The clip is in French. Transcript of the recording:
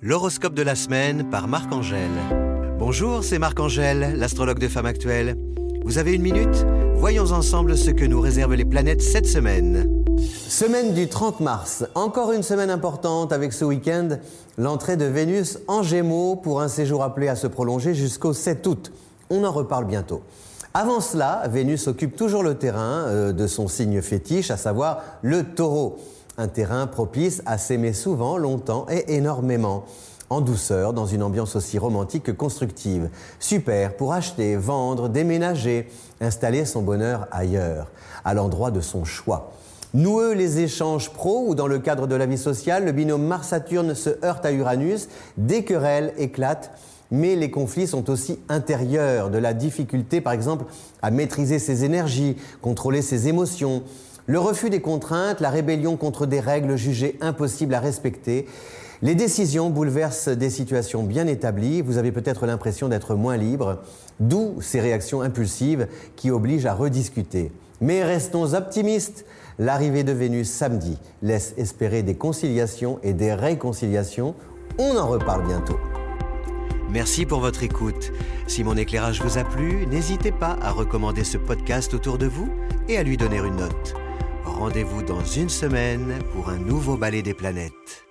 L'horoscope de la semaine par Marc-Angèle. Bonjour, c'est Marc-Angèle, l'astrologue de Femme Actuelle. Vous avez une minute? Voyons ensemble ce que nous réservent les planètes cette semaine. Semaine du 30 mars, encore une semaine importante avec ce week-end, l'entrée de Vénus en Gémeaux pour un séjour appelé à se prolonger jusqu'au 7 août. On en reparle bientôt. Avant cela, Vénus occupe toujours le terrain euh, de son signe fétiche, à savoir le taureau un terrain propice à s'aimer souvent, longtemps et énormément en douceur, dans une ambiance aussi romantique que constructive. Super pour acheter, vendre, déménager, installer son bonheur ailleurs, à l'endroit de son choix. Noueux les échanges pro ou dans le cadre de la vie sociale, le binôme Mars-Saturne se heurte à Uranus, des querelles éclatent, mais les conflits sont aussi intérieurs, de la difficulté par exemple à maîtriser ses énergies, contrôler ses émotions, le refus des contraintes, la rébellion contre des règles jugées impossibles à respecter. Les décisions bouleversent des situations bien établies. Vous avez peut-être l'impression d'être moins libre, d'où ces réactions impulsives qui obligent à rediscuter. Mais restons optimistes. L'arrivée de Vénus samedi laisse espérer des conciliations et des réconciliations. On en reparle bientôt. Merci pour votre écoute. Si mon éclairage vous a plu, n'hésitez pas à recommander ce podcast autour de vous et à lui donner une note. Rendez-vous dans une semaine pour un nouveau ballet des planètes.